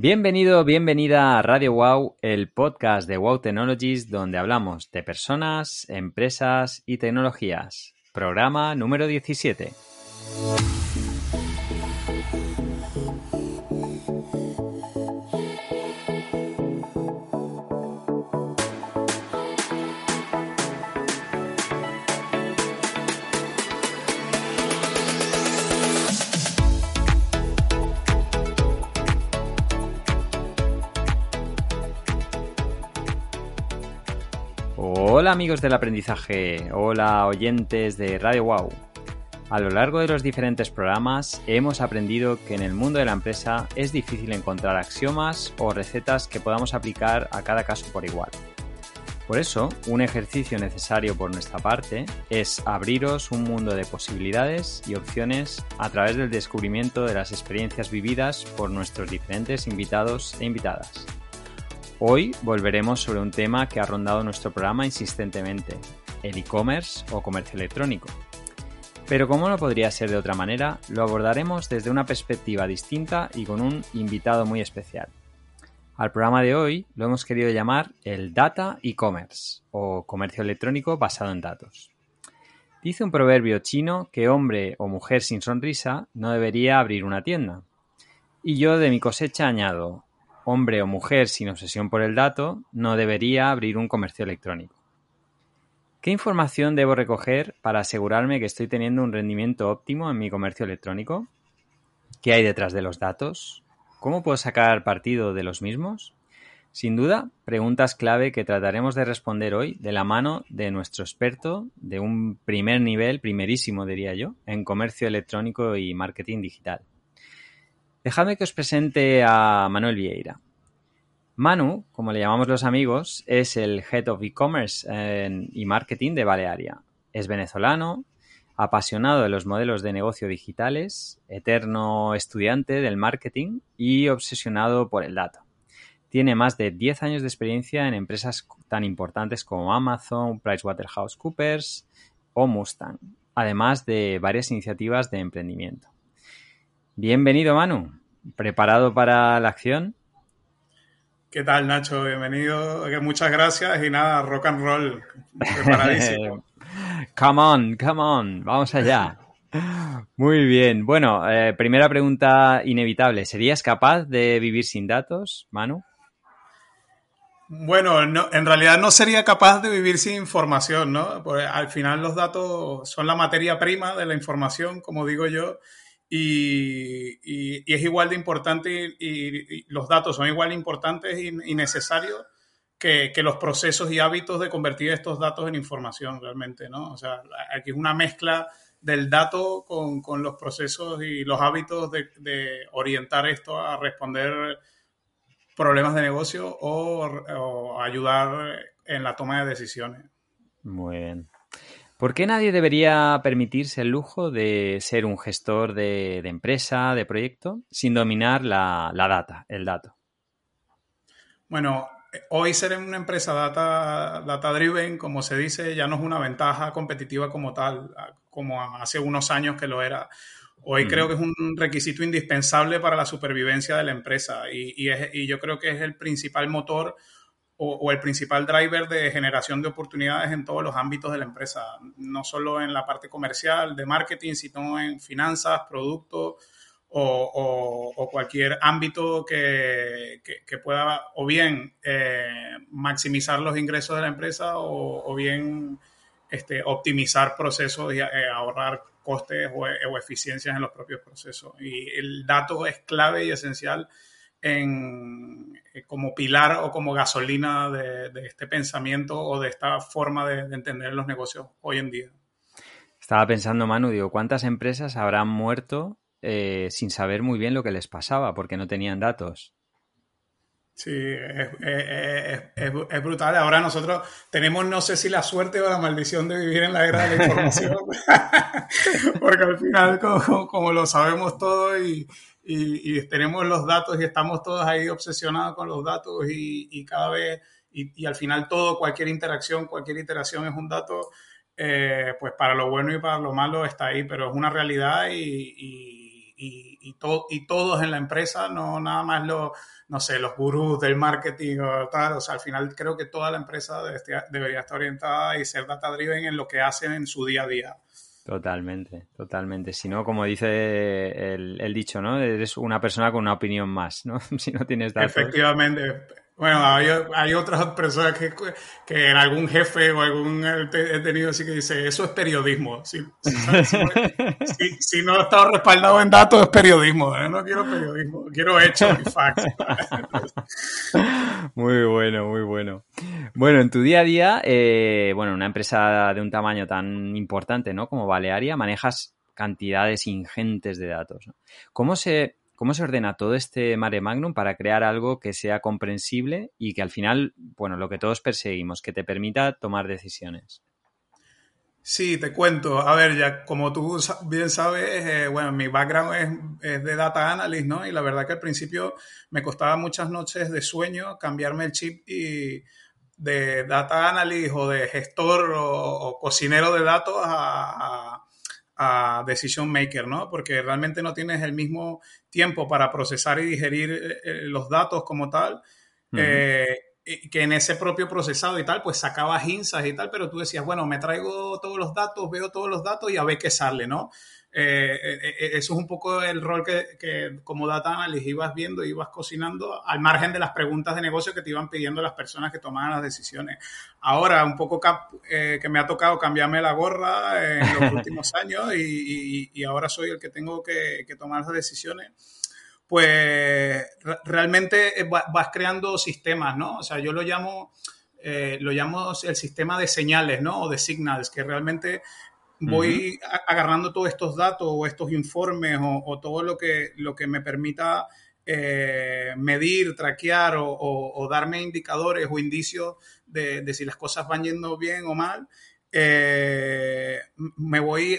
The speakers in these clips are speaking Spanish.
Bienvenido, bienvenida a Radio Wow, el podcast de Wow Technologies donde hablamos de personas, empresas y tecnologías. Programa número 17. Hola amigos del aprendizaje, hola oyentes de Radio Wow. A lo largo de los diferentes programas hemos aprendido que en el mundo de la empresa es difícil encontrar axiomas o recetas que podamos aplicar a cada caso por igual. Por eso, un ejercicio necesario por nuestra parte es abriros un mundo de posibilidades y opciones a través del descubrimiento de las experiencias vividas por nuestros diferentes invitados e invitadas. Hoy volveremos sobre un tema que ha rondado nuestro programa insistentemente, el e-commerce o comercio electrónico. Pero como no podría ser de otra manera, lo abordaremos desde una perspectiva distinta y con un invitado muy especial. Al programa de hoy lo hemos querido llamar el Data e-commerce o comercio electrónico basado en datos. Dice un proverbio chino que hombre o mujer sin sonrisa no debería abrir una tienda. Y yo de mi cosecha añado, hombre o mujer sin obsesión por el dato no debería abrir un comercio electrónico. ¿Qué información debo recoger para asegurarme que estoy teniendo un rendimiento óptimo en mi comercio electrónico? ¿Qué hay detrás de los datos? ¿Cómo puedo sacar partido de los mismos? Sin duda, preguntas clave que trataremos de responder hoy de la mano de nuestro experto de un primer nivel, primerísimo diría yo, en comercio electrónico y marketing digital. Dejadme que os presente a Manuel Vieira. Manu, como le llamamos los amigos, es el Head of E-Commerce y Marketing de Balearia. Es venezolano, apasionado de los modelos de negocio digitales, eterno estudiante del marketing y obsesionado por el dato. Tiene más de 10 años de experiencia en empresas tan importantes como Amazon, PricewaterhouseCoopers o Mustang, además de varias iniciativas de emprendimiento. Bienvenido, Manu. ¿Preparado para la acción? ¿Qué tal, Nacho? Bienvenido. Muchas gracias y nada, rock and roll. Preparadísimo. come on, come on. Vamos allá. Muy bien. Bueno, eh, primera pregunta inevitable. ¿Serías capaz de vivir sin datos, Manu? Bueno, en realidad no sería capaz de vivir sin información, ¿no? Porque al final los datos son la materia prima de la información, como digo yo, y, es igual de importante y, los datos son igual de importantes y, necesarios que, los procesos y hábitos de convertir estos datos en información realmente, ¿no? O sea, aquí es una mezcla del dato con, los procesos y los hábitos de, orientar esto a responder problemas de negocio o, o ayudar en la toma de decisiones. Muy bien. ¿Por qué nadie debería permitirse el lujo de ser un gestor de, empresa, de proyecto, sin dominar la, data, el dato? Bueno, hoy ser una empresa data, data driven, como se dice, ya no es una ventaja competitiva como tal, como hace unos años que lo era. Hoy creo que es un requisito indispensable para la supervivencia de la empresa y, y yo creo que es el principal motor o, el principal driver de generación de oportunidades en todos los ámbitos de la empresa, no solo en la parte comercial, de marketing, sino en finanzas, productos o, cualquier ámbito que, pueda o bien eh, maximizar los ingresos de la empresa o, bien este, optimizar procesos y eh, ahorrar costes o, o eficiencias en los propios procesos. Y el dato es clave y esencial en, eh, como pilar o como gasolina de, este pensamiento o de esta forma de, entender los negocios hoy en día. Estaba pensando, Manu, digo, ¿cuántas empresas habrán muerto eh, sin saber muy bien lo que les pasaba porque no tenían datos? Sí, es, brutal. Ahora nosotros tenemos, no sé si la suerte o la maldición de vivir en la era de la información, porque al final, como, lo sabemos todo y, y, tenemos los datos y estamos todos ahí obsesionados con los datos y, cada vez, y, al final todo, cualquier interacción, cualquier iteración es un dato, eh, pues para lo bueno y para lo malo está ahí, pero es una realidad y, y, y, y todos en la empresa, no nada más los, no sé, los gurús del marketing o tal. O sea, al final creo que toda la empresa debería estar orientada y ser data driven en lo que hacen en su día a día. Totalmente, totalmente. Si no, como dice el, el, dicho, ¿no? Eres una persona con una opinión más, ¿no? si no tienes datos. Efectivamente. Bueno, hay, otras personas que, que algún jefe o algún he tenido así que dice, eso es periodismo. Si, si, si, no estado respaldado en datos, es periodismo. ¿eh? No quiero periodismo, quiero hechos y facts. muy bueno, muy bueno. Bueno, en tu día a día, eh, bueno, una empresa de un tamaño tan importante, ¿no? Como Balearia, manejas cantidades ingentes de datos. ¿Cómo se ¿Cómo se ordena todo este mare magnum para crear algo que sea comprensible y que al final, bueno, lo que todos perseguimos, que te permita tomar decisiones? Sí, te cuento. A ver, ya como tú bien sabes, eh, bueno, mi background es, de data analyst, ¿no? Y la verdad que al principio me costaba muchas noches de sueño cambiarme el chip y de data analyst o de gestor o, cocinero de datos a decision maker, ¿no? Porque realmente no tienes el mismo tiempo para procesar y digerir eh, eh, los datos como tal, eh, que en ese propio procesado y tal, pues sacabas insights y tal, pero tú decías, bueno, me traigo todos los datos, veo todos los datos y a ver qué sale, ¿no? Eh, eh, eh, eso es un poco el rol que, como data analyst ibas viendo, ibas cocinando al margen de las preguntas de negocio que te iban pidiendo las personas que tomaban las decisiones. Ahora, un poco que me ha tocado cambiarme la gorra en los últimos años y, ahora soy el que tengo que, tomar las decisiones pues realmente vas creando sistemas, ¿no? O sea, yo lo llamo, lo llamo el sistema de señales, ¿no? O de signals, que realmente voy agarrando todos estos datos o estos informes o, todo lo que, lo que me permita eh, medir, traquear o, darme indicadores o indicios de, si las cosas van yendo bien o mal. Eh, me voy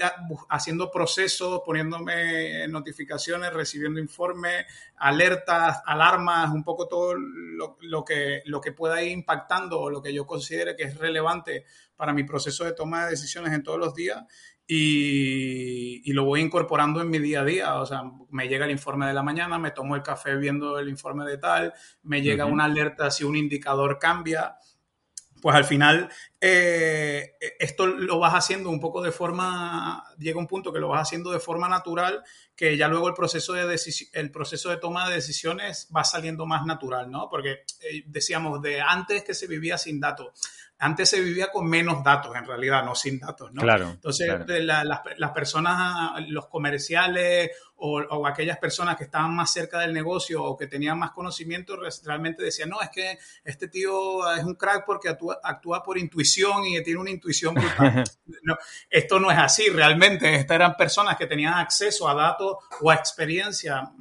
haciendo procesos, poniéndome notificaciones, recibiendo informes, alertas, alarmas, un poco todo lo, que, lo que pueda ir impactando o lo que yo considere que es relevante para mi proceso de toma de decisiones en todos los días y, lo voy incorporando en mi día a día. O sea, me llega el informe de la mañana, me tomo el café viendo el informe de tal, me llega una alerta si un indicador cambia. Pues al final eh, esto lo vas haciendo un poco de forma, llega un punto que lo vas haciendo de forma natural, que ya luego el proceso de, el proceso de toma de decisiones va saliendo más natural, ¿no? Porque eh, decíamos de antes que se vivía sin datos antes se vivía con menos datos, en realidad, no sin datos, ¿no? Claro. Entonces, las personas, los comerciales o, aquellas personas que estaban más cerca del negocio o que tenían más conocimiento, realmente decían, no, es que este tío es un crack porque actúa, actúa por intuición y tiene una intuición brutal. no, esto no es así, realmente. Estas eran personas que tenían acceso a datos o a experiencia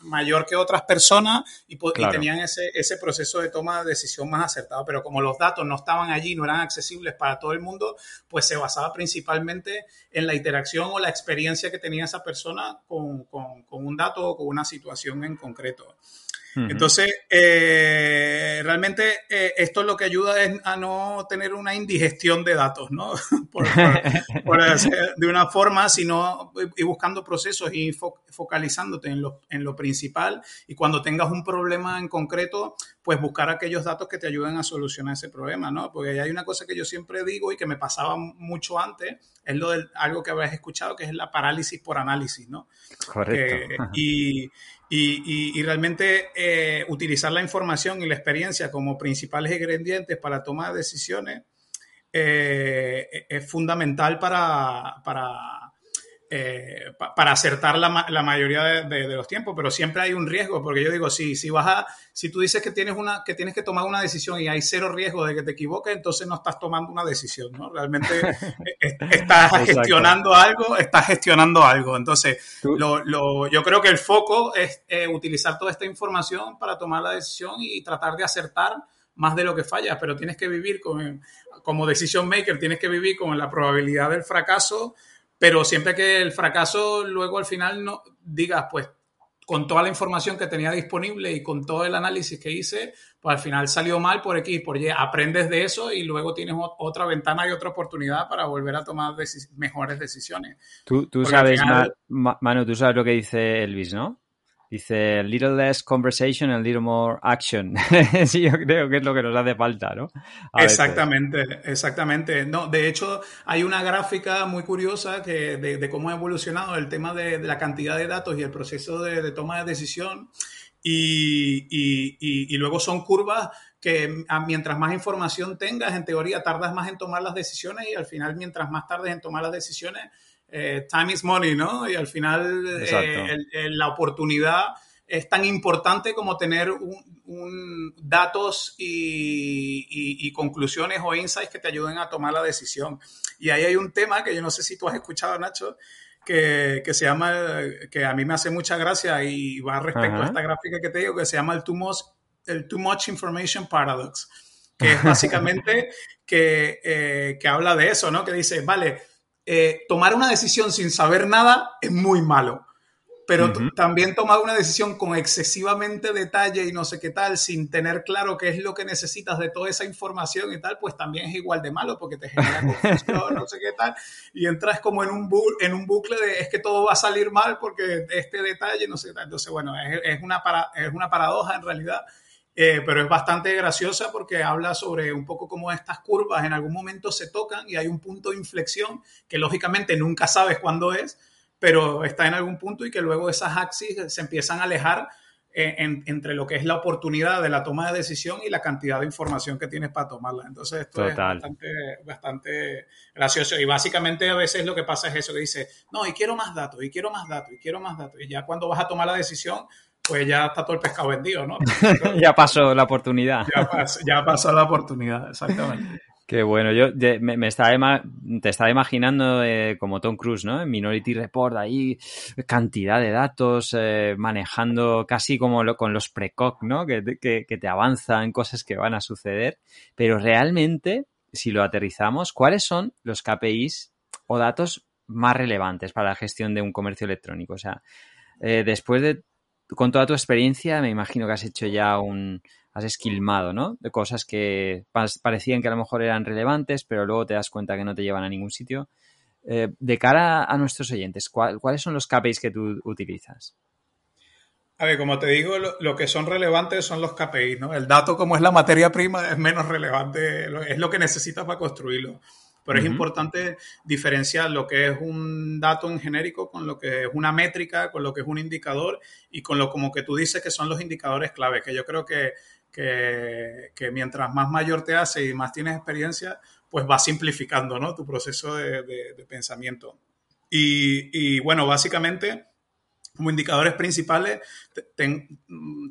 mayor que otras personas y, tenían ese, ese, proceso de toma de decisión más acertado. Pero como los datos no estaban allí, no eran accesibles para todo el mundo, pues se basaba principalmente en la interacción o la experiencia que tenía esa persona con, con, con un dato o con una situación en concreto. Entonces, eh, realmente eh, esto lo que ayuda es a no tener una indigestión de datos, ¿no? por, de una forma, sino ir buscando procesos y focalizándote en lo, en lo principal y cuando tengas un problema en concreto, pues buscar aquellos datos que te ayuden a solucionar ese problema, ¿no? Porque hay una cosa que yo siempre digo y que me pasaba mucho antes, es lo de algo que habéis escuchado, que es la parálisis por análisis, ¿no? Correcto. Y, realmente eh, utilizar la información y la experiencia como principales ingredientes para tomar decisiones eh, es fundamental para, para eh, para acertar la, la mayoría de, los tiempos, pero siempre hay un riesgo, porque yo digo, si, si, vas a, si tú dices que tienes, una, que tienes que tomar una decisión y hay cero riesgo de que te equivoques, entonces no estás tomando una decisión, ¿no? Realmente estás gestionando algo, estás gestionando algo. Entonces, lo, lo, yo creo que el foco es eh, utilizar toda esta información para tomar la decisión y tratar de acertar más de lo que fallas, pero tienes que vivir con, como decision maker, tienes que vivir con la probabilidad del fracaso pero siempre que el fracaso luego al final no digas, pues con toda la información que tenía disponible y con todo el análisis que hice, pues al final salió mal por X, por Y. Aprendes de eso y luego tienes otra ventana y otra oportunidad para volver a tomar mejores decisiones. Tú, sabes, Manu, tú sabes lo que dice Elvis, ¿no? Dice, little less conversation and little more action. sí, yo creo que es lo que nos hace falta, ¿no? exactamente, exactamente. No, de hecho, hay una gráfica muy curiosa que de, cómo ha evolucionado el tema de, la cantidad de datos y el proceso de, toma de decisión. Y, y, luego son curvas que mientras más información tengas, en teoría tardas más en tomar las decisiones y al final, mientras más tardes en tomar las decisiones, eh, time is money, ¿no? Y al final eh, la oportunidad es tan importante como tener un, datos y, conclusiones o insights que te ayuden a tomar la decisión. Y ahí hay un tema que yo no sé si tú has escuchado, Nacho, que, se llama, que a mí me hace mucha gracia y va respecto a esta gráfica que te digo, que se llama el Too Much, el too much Information Paradox, que es básicamente que, eh, que habla de eso, ¿no? Que dice, vale, eh, tomar una decisión sin saber nada es muy malo. Pero también tomar una decisión con excesivamente detalle y no sé qué tal, sin tener claro qué es lo que necesitas de toda esa información y tal, pues también es igual de malo porque te genera confusión, no sé qué tal, y entras como en un, en un bucle de es que todo va a salir mal porque este detalle, no sé qué tal. Entonces, bueno, es, una, es una paradoja en realidad eh, pero es bastante graciosa porque habla sobre un poco cómo estas curvas en algún momento se tocan y hay un punto de inflexión que lógicamente nunca sabes cuándo es, pero está en algún punto y que luego esas axis se empiezan a alejar eh, entre lo que es la oportunidad de la toma de decisión y la cantidad de información que tienes para tomarla. Entonces esto es bastante, bastante gracioso. Y básicamente a veces lo que pasa es eso que dice, no, y quiero más datos, y quiero más datos, y quiero más datos, y ya cuando vas a tomar la decisión pues ya está todo el pescado vendido, ¿no? ya pasó la oportunidad. ya, pasó, la oportunidad, exactamente. Qué bueno, yo me, estaba te estaba imaginando eh, como Tom Cruise, ¿no? En Minority Report, ahí cantidad de datos, eh, manejando casi como con los precoc, ¿no? Que, que, que te avanzan cosas que van a suceder. Pero realmente, si lo aterrizamos, ¿cuáles son los KPIs o datos más relevantes para la gestión de un comercio electrónico? O sea, eh, después de con toda tu experiencia, me imagino que has hecho ya un. has esquilmado, ¿no? De cosas que parecían que a lo mejor eran relevantes, pero luego te das cuenta que no te llevan a ningún sitio. Eh, de cara a nuestros oyentes, ¿cuáles son los KPIs que tú utilizas? A ver, como te digo, lo, que son relevantes son los KPIs, ¿no? El dato, como es la materia prima, es menos relevante, es lo que necesitas para construirlo. Pero es importante diferenciar lo que es un dato en genérico con lo que es una métrica, con lo que es un indicador y con lo como que tú dices que son los indicadores clave, que yo creo que, que, mientras más mayor te hace y más tienes experiencia, pues va simplificando ¿no? tu proceso de, pensamiento. Y, bueno, básicamente, como indicadores principales,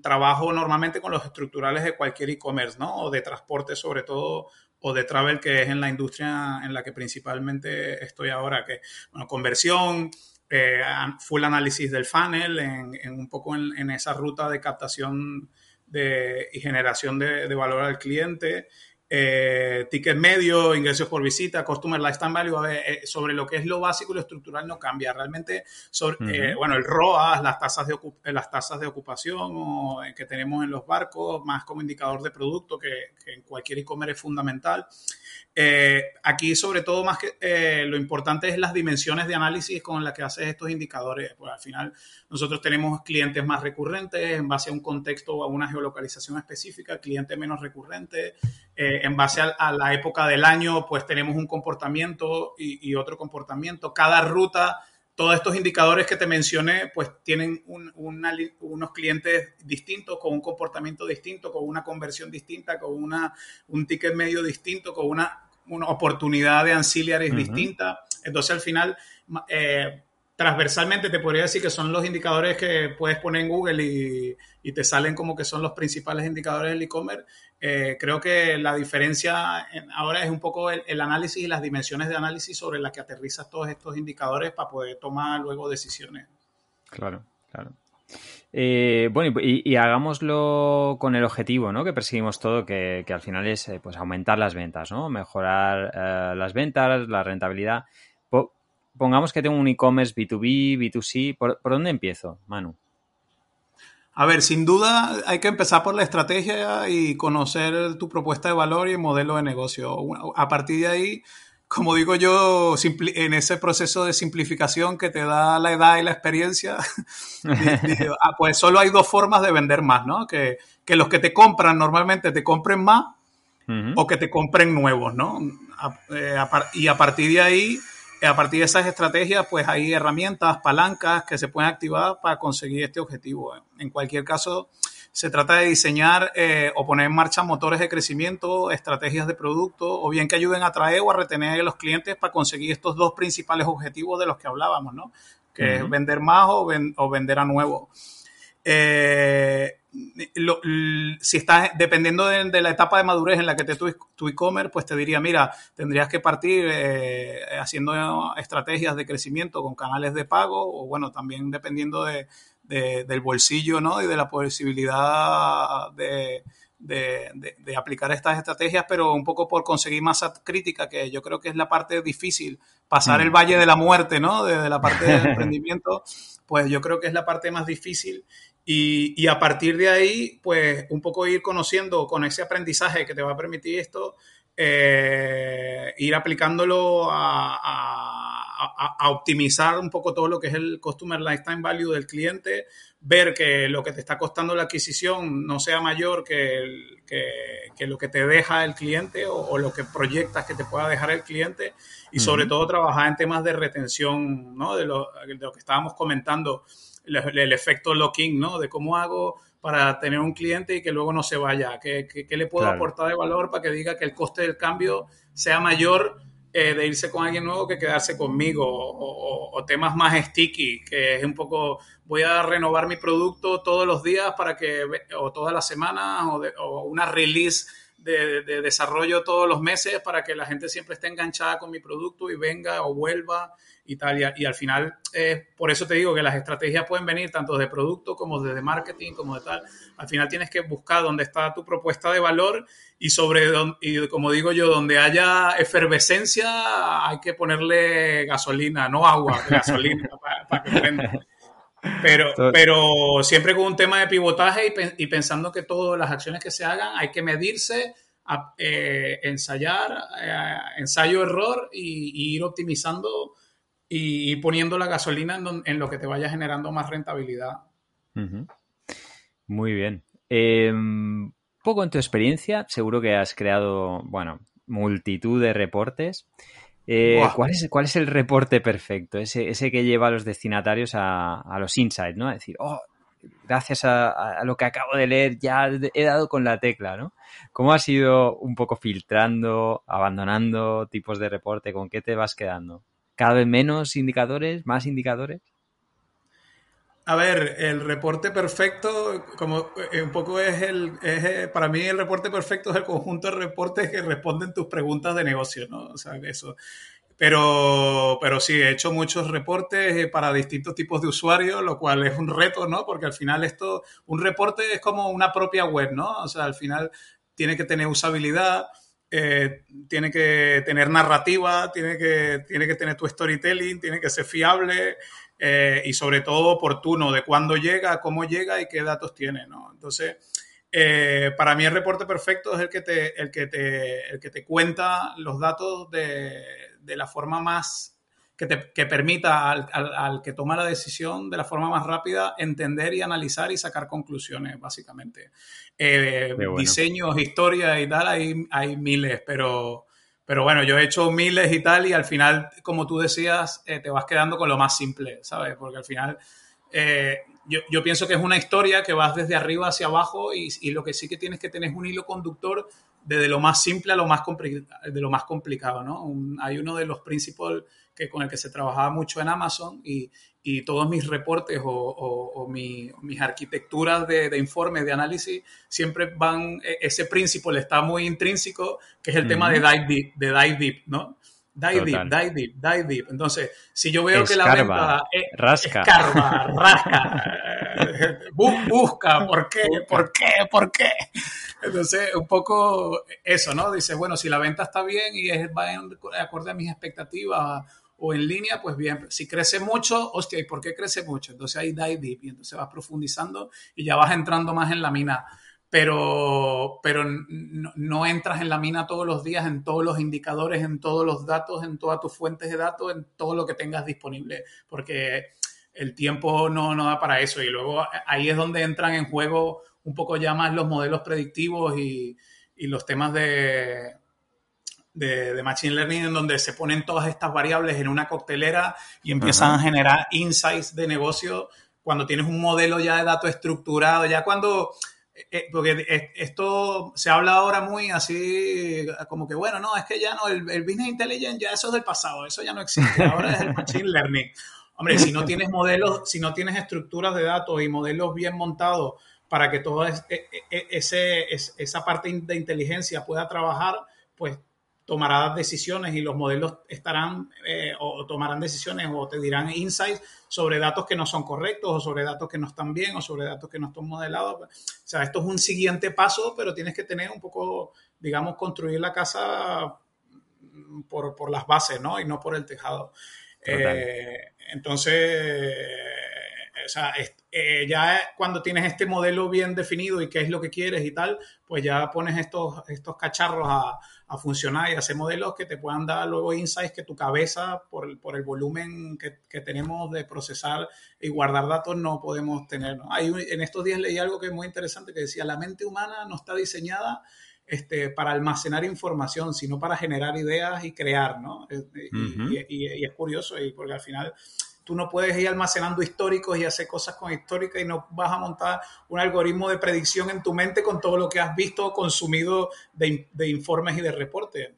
trabajo normalmente con los estructurales de cualquier e-commerce, ¿no? O de transporte, sobre todo o de travel, que es en la industria en la que principalmente estoy ahora, que, bueno, conversión, eh, full análisis del funnel, en, un poco en, esa ruta de captación de, y generación de, de valor al cliente, eh, ticket medio, ingresos por visita, customer lifetime value, eh, sobre lo que es lo básico y lo estructural no cambia. Realmente, sobre, eh, bueno, el ROAS, las tasas de, las tasas de ocupación que tenemos en los barcos, más como indicador de producto, que, que en cualquier e-commerce es fundamental. Eh, aquí, sobre todo, más que eh, lo importante es las dimensiones de análisis con las que haces estos indicadores. Pues al final, nosotros tenemos clientes más recurrentes en base a un contexto o a una geolocalización específica, clientes menos recurrentes. Eh, en base a, la época del año, pues tenemos un comportamiento y, otro comportamiento. Cada ruta todos estos indicadores que te mencioné, pues tienen unos clientes distintos, con un comportamiento distinto, con una conversión distinta, con una, un ticket medio distinto, con una, una oportunidad de ancillaries distinta. Entonces, al final, eh, transversalmente te podría decir que son los indicadores que puedes poner en Google y, y te salen como que son los principales indicadores del e-commerce. Eh, creo que la diferencia ahora es un poco el, análisis y las dimensiones de análisis sobre las que aterrizas todos estos indicadores para poder tomar luego decisiones. Claro, claro. Eh, bueno, y, hagámoslo con el objetivo, ¿no? Que perseguimos todo, que, al final es eh, pues aumentar las ventas, ¿no? Mejorar las ventas, la rentabilidad. pongamos que tengo un e-commerce B2B, B2C. ¿Por, dónde empiezo, Manu? A ver, sin duda hay que empezar por la estrategia y conocer tu propuesta de valor y el modelo de negocio. A partir de ahí, como digo yo, en ese proceso de simplificación que te da la edad y la experiencia, ah, pues solo hay dos formas de vender más, ¿no? Que, los que te compran normalmente te compren más o que te compren nuevos, ¿no? Eh, y a partir de ahí a partir de esas estrategias, pues hay herramientas, palancas que se pueden activar para conseguir este objetivo. En cualquier caso, se trata de diseñar eh, o poner en marcha motores de crecimiento, estrategias de producto, o bien que ayuden a atraer o a retener a los clientes para conseguir estos dos principales objetivos de los que hablábamos, ¿no? Que es vender más o, o vender a nuevo. Eh, si estás, dependiendo de, la etapa de madurez en la que te tu e-commerce, pues te diría, mira, tendrías que partir eh, haciendo estrategias de crecimiento con canales de pago o bueno, también dependiendo de, del bolsillo, ¿no? Y de la posibilidad de, de, aplicar estas estrategias, pero un poco por conseguir masa crítica, que yo creo que es la parte difícil, pasar el mm. valle de la muerte, ¿no? Desde la parte del emprendimiento, pues yo creo que es la parte más difícil y, a partir de ahí, pues un poco ir conociendo con ese aprendizaje que te va a permitir esto, eh, ir aplicándolo a, optimizar un poco todo lo que es el Customer Lifetime Value del cliente, ver que lo que te está costando la adquisición no sea mayor que, que, lo que te deja el cliente o, lo que proyectas que te pueda dejar el cliente. Y sobre todo trabajar en temas de retención, ¿no? de, lo, de lo que estábamos comentando el, efecto locking, ¿no? De cómo hago para tener un cliente y que luego no se vaya, qué, le puedo aportar de valor para que diga que el coste del cambio sea mayor eh, de irse con alguien nuevo que quedarse conmigo, o, temas más sticky, que es un poco, voy a renovar mi producto todos los días para que, o todas las semanas, o, una release de, de, desarrollo todos los meses para que la gente siempre esté enganchada con mi producto y venga o vuelva y Y, al final, eh, por eso te digo que las estrategias pueden venir tanto de producto como de marketing, como de tal. Al final tienes que buscar dónde está tu propuesta de valor y sobre, y como digo yo, donde haya efervescencia hay que ponerle gasolina, no agua, gasolina para, que prenda. Pero, pero siempre con un tema de pivotaje y, pensando que todas las acciones que se hagan hay que medirse, eh, ensayar, eh, ensayo-error y, ir optimizando y, poniendo la gasolina en, lo que te vaya generando más rentabilidad. Muy bien. Em, poco en tu experiencia, seguro que has creado, bueno, multitud de reportes. Eh, ¿cuál, es, ¿Cuál es el reporte perfecto? Ese, ese que lleva a los destinatarios a, los insights, ¿no? A decir, oh, gracias a, lo que acabo de leer ya he dado con la tecla, ¿no? ¿Cómo has ido un poco filtrando, abandonando tipos de reporte? ¿Con qué te vas quedando? Cada vez menos indicadores, más indicadores? A ver, el reporte perfecto, como eh, un poco es el, eh, para mí el reporte perfecto es el conjunto de reportes que responden tus preguntas de negocio, ¿no? O sea, eso. Pero, pero sí, he hecho muchos reportes eh, para distintos tipos de usuarios, lo cual es un reto, ¿no? Porque al final esto, un reporte es como una propia web, ¿no? O sea, al final tiene que tener usabilidad, eh, tiene que tener narrativa, tiene que, tiene que tener tu storytelling, tiene que ser fiable eh, y sobre todo oportuno de cuándo llega, cómo llega y qué datos tiene, ¿no? Entonces, eh, para mí el reporte perfecto es el que te, el que te, el que te cuenta los datos de, de la forma más que, te, que permita al, al, que toma la decisión de la forma más rápida entender y analizar y sacar conclusiones, básicamente. Eh, diseños, historias y tal, hay, hay miles, pero, pero bueno, yo he hecho miles y tal y al final, como tú decías, eh, te vas quedando con lo más simple, ¿sabes? Porque al final... Eh, yo, yo, pienso que es una historia que vas desde arriba hacia abajo y, y, lo que sí que tienes que tener es un hilo conductor desde lo más simple a lo más, de lo más complicado, ¿no? hay uno de los principios que, con el que se trabajaba mucho en Amazon y, y todos mis reportes o, o, mis arquitecturas de, de, informe, de análisis, siempre van, e, ese principio está muy intrínseco, que es el tema de dive deep, de dive deep, ¿no? Dive deep, dive deep, dive deep. Entonces, si yo veo que la venta es, rasca. escarba, rasca, busca, ¿por qué? ¿Por qué? ¿Por qué? Entonces, un poco eso, ¿no? Dice, bueno, si la venta está bien y es, va en acorde a mis expectativas o en línea, pues bien, si crece mucho, hostia, ¿y por qué crece mucho? Entonces ahí dive deep y entonces vas profundizando y ya vas entrando más en la mina pero, pero no, entras en la mina todos los días, en todos los indicadores, en todos los datos, en todas tus fuentes de datos, en todo lo que tengas disponible, porque el tiempo no, no da para eso. Y luego ahí es donde entran en juego un poco ya más los modelos predictivos y, y los temas de, de, Machine Learning, en donde se ponen todas estas variables en una coctelera y empiezan a generar insights de negocio cuando tienes un modelo ya de datos estructurado, ya cuando eh, eh, porque esto se habla ahora muy así, como que bueno, no, es que ya no, el, Business Intelligence ya eso es del pasado, eso ya no existe, ahora es el Machine Learning. Hombre, si no tienes modelos, si no tienes estructuras de datos y modelos bien montados para que toda esa parte de inteligencia pueda trabajar, pues tomarás decisiones y los modelos estarán eh, o tomarán decisiones o te dirán insights sobre datos que no son correctos o sobre datos que no están bien o sobre datos que no están modelados. O sea, esto es un siguiente paso, pero tienes que tener un poco, digamos, construir la casa por, por las bases, ¿no? Y no por el tejado. Eh, entonces, o sea, eh, ya cuando tienes este modelo bien definido y qué es lo que quieres y tal, pues ya pones estos, estos cacharros a, a funcionar y hacer modelos que te puedan dar luego insights que tu cabeza, por, el volumen que, tenemos de procesar y guardar datos, no podemos tener. en estos días leí algo que es muy interesante que decía, la mente humana no está diseñada este, para almacenar información, sino para generar ideas y crear, ¿no? y, y, es curioso, y porque al final Tú no puedes ir almacenando históricos y hacer cosas con históricas y no vas a montar un algoritmo de predicción en tu mente con todo lo que has visto o consumido de, informes y de reportes.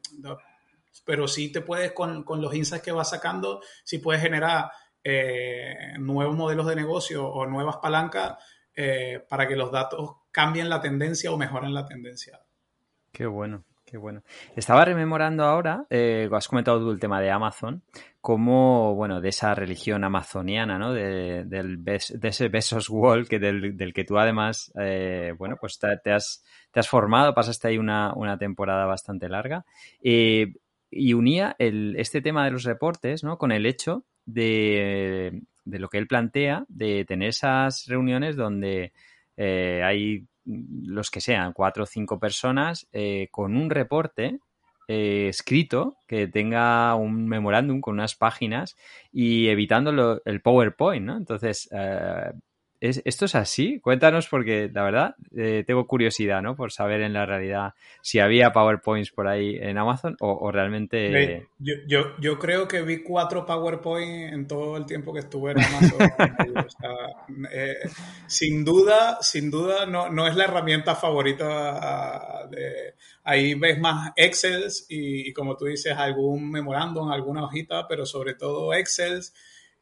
Pero sí te puedes, con, los insights que vas sacando, sí puedes generar eh, nuevos modelos de negocio o nuevas palancas eh, para que los datos cambien la tendencia o mejoren la tendencia. Qué bueno. Qué bueno. Estaba rememorando ahora, eh, has comentado tú el tema de Amazon, como, bueno, de esa religión amazoniana, ¿no? De, del de ese Besos Wall, que del, que tú además, eh, bueno, pues te, has, te has formado, pasaste ahí una, una temporada bastante larga. Eh, y unía este tema de los reportes, ¿no? Con el hecho de, de lo que él plantea, de tener esas reuniones donde hay los que sean, cuatro o cinco personas, eh, con un reporte eh, escrito que tenga un memorándum con unas páginas y evitando el PowerPoint, ¿no? Entonces, eh, ¿Esto es así? Cuéntanos porque la verdad eh, tengo curiosidad, ¿no? Por saber en la realidad si había PowerPoints por ahí en Amazon o, realmente... Yo, yo, yo, creo que vi cuatro PowerPoints en todo el tiempo que estuve en Amazon. Eh, sin duda, sin duda no, no es la herramienta favorita de... Ahí ves más Excel y, y como tú dices, algún memorándum, alguna hojita, pero sobre todo Excel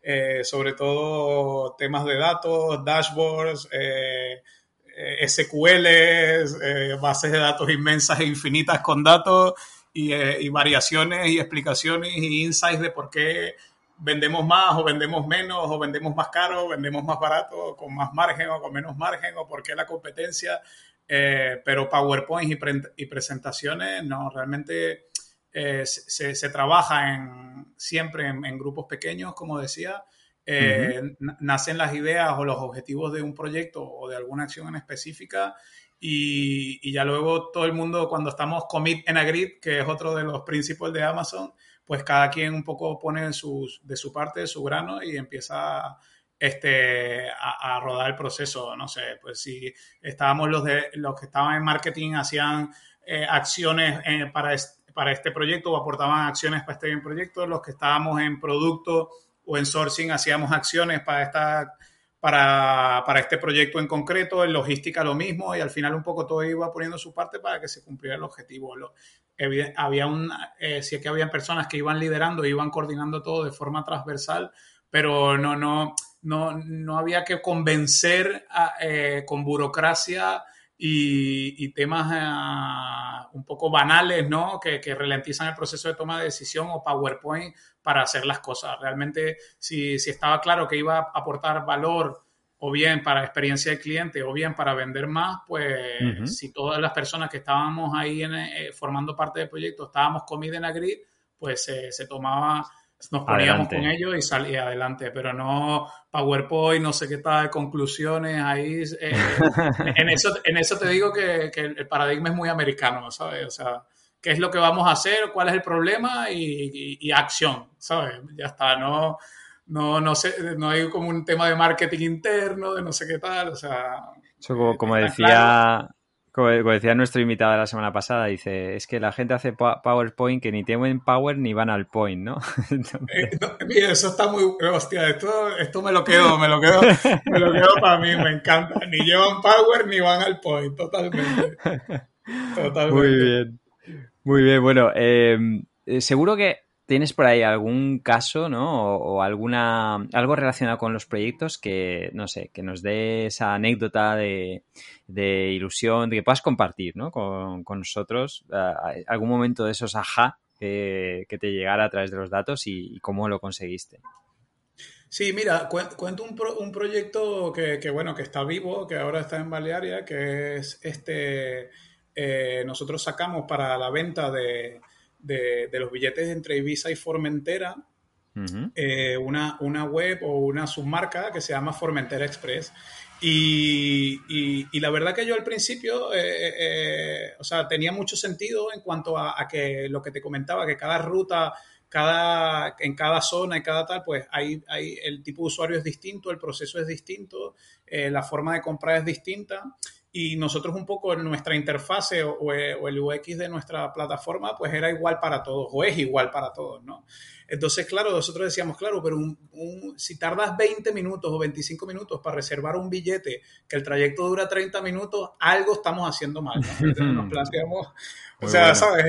eh, sobre todo temas de datos, dashboards, eh, eh SQLs, eh, bases de datos inmensas e infinitas con datos y, variaciones y explicaciones y insights de por qué vendemos más o vendemos menos o vendemos más caro vendemos más barato con más margen o con menos margen o por qué la competencia. pero PowerPoint y presentaciones, no, realmente eh, se, trabaja en, siempre en, grupos pequeños, como decía. Eh, nacen las ideas o los objetivos de un proyecto o de alguna acción en específica y, ya luego todo el mundo cuando estamos commit en agrid, que es otro de los principios de Amazon, pues cada quien un poco pone sus, de su parte, su grano y empieza este, a, rodar el proceso. No sé, pues si estábamos los, de, los que estaban en marketing hacían eh, acciones para para este proyecto o aportaban acciones para este proyecto. Los que estábamos en producto o en sourcing hacíamos acciones para, esta, para, para este proyecto en concreto. En logística lo mismo y al final un poco todo iba poniendo su parte para que se cumpliera el objetivo. había un, eh, sí que habían personas que iban liderando, iban coordinando todo de forma transversal, pero no, no, no, no había que convencer eh, con burocracia y, temas ah, un poco banales, ¿no? Que, que, ralentizan el proceso de toma de decisión o PowerPoint para hacer las cosas. Realmente, si, si estaba claro que iba a aportar valor o bien para experiencia del cliente o bien para vender más, pues si todas las personas que estábamos ahí en, eh, formando parte del proyecto estábamos comida en la grid, pues se tomaba nos poníamos con ellos y salía adelante, pero no PowerPoint, no sé qué tal, conclusiones ahí. Eh, en, eso, en eso te digo que, el paradigma es muy americano, ¿sabes? O sea, ¿qué es lo que vamos a hacer? ¿Cuál es el problema? Y, acción, ¿sabes? Ya está, no, no, no, sé, no hay como un tema de marketing interno, de no sé qué tal, o sea... como, decía... Como, decía nuestro invitado de la semana pasada, dice, es que la gente hace PowerPoint que ni tienen Power ni van al point, ¿no? Eh, eso está muy... Hostia, esto, esto me lo quedo, me lo quedo, me lo quedo para mí, me encanta. Ni llevan Power ni van al point, totalmente. Totalmente. Muy bien. Muy bien, bueno, eh, eh, seguro que ¿Tienes por ahí algún caso, ¿no? O, alguna algo relacionado con los proyectos que, no sé, que nos dé esa anécdota de, ilusión, de que puedas compartir, ¿no? Con, nosotros algún momento de esos ajá que, te llegara a través de los datos y, cómo lo conseguiste. Sí, mira, cuento un, proyecto que, bueno, que está vivo, que ahora está en Balearia, que es este, eh, nosotros sacamos para la venta de de, los billetes entre Ibiza y Formentera, eh, una, una, web o una submarca que se llama Formentera Express. Y, y, la verdad que yo al principio, eh, eh, o sea, tenía mucho sentido en cuanto a, que lo que te comentaba, que cada ruta, cada, en cada zona y cada tal, pues hay, hay, el tipo de usuario es distinto, el proceso es distinto, la forma de comprar es distinta y nosotros un poco en nuestra interfase o, el UX de nuestra plataforma, pues era igual para todos o es igual para todos, ¿no? Entonces, claro, nosotros decíamos, claro, pero si tardas 20 minutos o 25 minutos para reservar un billete, que el trayecto dura 30 minutos, algo estamos haciendo mal. ¿no? nos planteamos, o sea, ¿sabes?